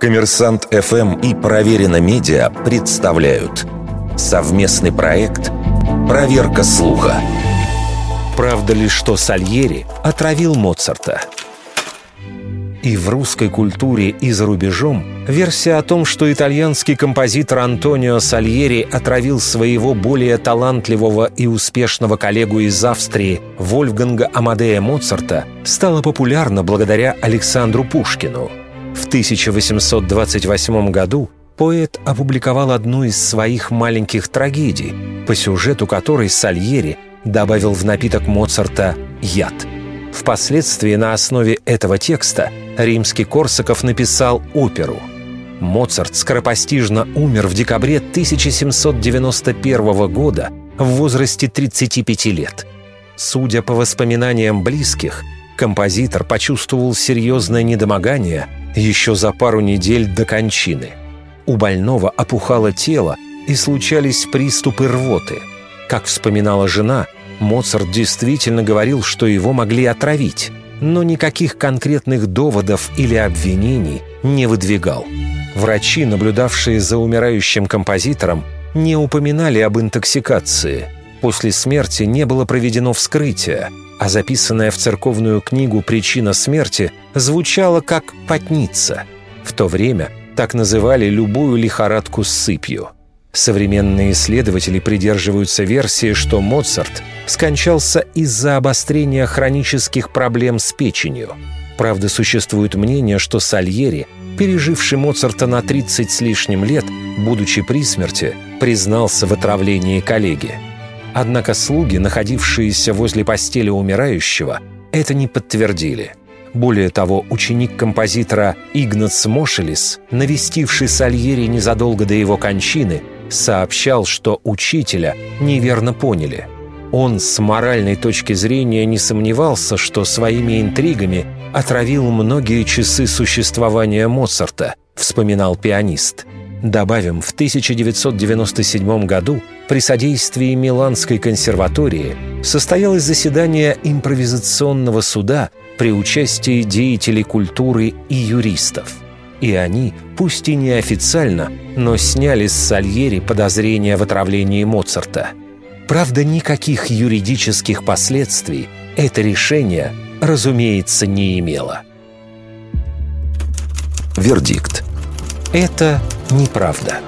Коммерсант ФМ и Проверено Медиа представляют совместный проект «Проверка слуха». Правда ли, что Сальери отравил Моцарта? И в русской культуре, и за рубежом версия о том, что итальянский композитор Антонио Сальери отравил своего более талантливого и успешного коллегу из Австрии Вольфганга Амадея Моцарта стала популярна благодаря Александру Пушкину. В 1828 году поэт опубликовал одну из своих маленьких трагедий, по сюжету которой Сальери добавил в напиток Моцарта яд. Впоследствии на основе этого текста римский Корсаков написал оперу. Моцарт скоропостижно умер в декабре 1791 года в возрасте 35 лет. Судя по воспоминаниям близких, композитор почувствовал серьезное недомогание еще за пару недель до кончины. У больного опухало тело и случались приступы рвоты. Как вспоминала жена, Моцарт действительно говорил, что его могли отравить, но никаких конкретных доводов или обвинений не выдвигал. Врачи, наблюдавшие за умирающим композитором, не упоминали об интоксикации. После смерти не было проведено вскрытие, а записанная в церковную книгу причина смерти звучала как «потница». В то время так называли любую лихорадку с сыпью – Современные исследователи придерживаются версии, что Моцарт скончался из-за обострения хронических проблем с печенью. Правда, существует мнение, что Сальери, переживший Моцарта на 30 с лишним лет, будучи при смерти, признался в отравлении коллеги. Однако слуги, находившиеся возле постели умирающего, это не подтвердили. Более того, ученик композитора Игнац Мошелис, навестивший Сальери незадолго до его кончины, сообщал, что учителя неверно поняли. Он с моральной точки зрения не сомневался, что своими интригами отравил многие часы существования Моцарта, вспоминал пианист. Добавим, в 1997 году при содействии Миланской консерватории состоялось заседание импровизационного суда при участии деятелей культуры и юристов – и они, пусть и неофициально, но сняли с Сальери подозрения в отравлении Моцарта. Правда, никаких юридических последствий это решение, разумеется, не имело. Вердикт. Это неправда.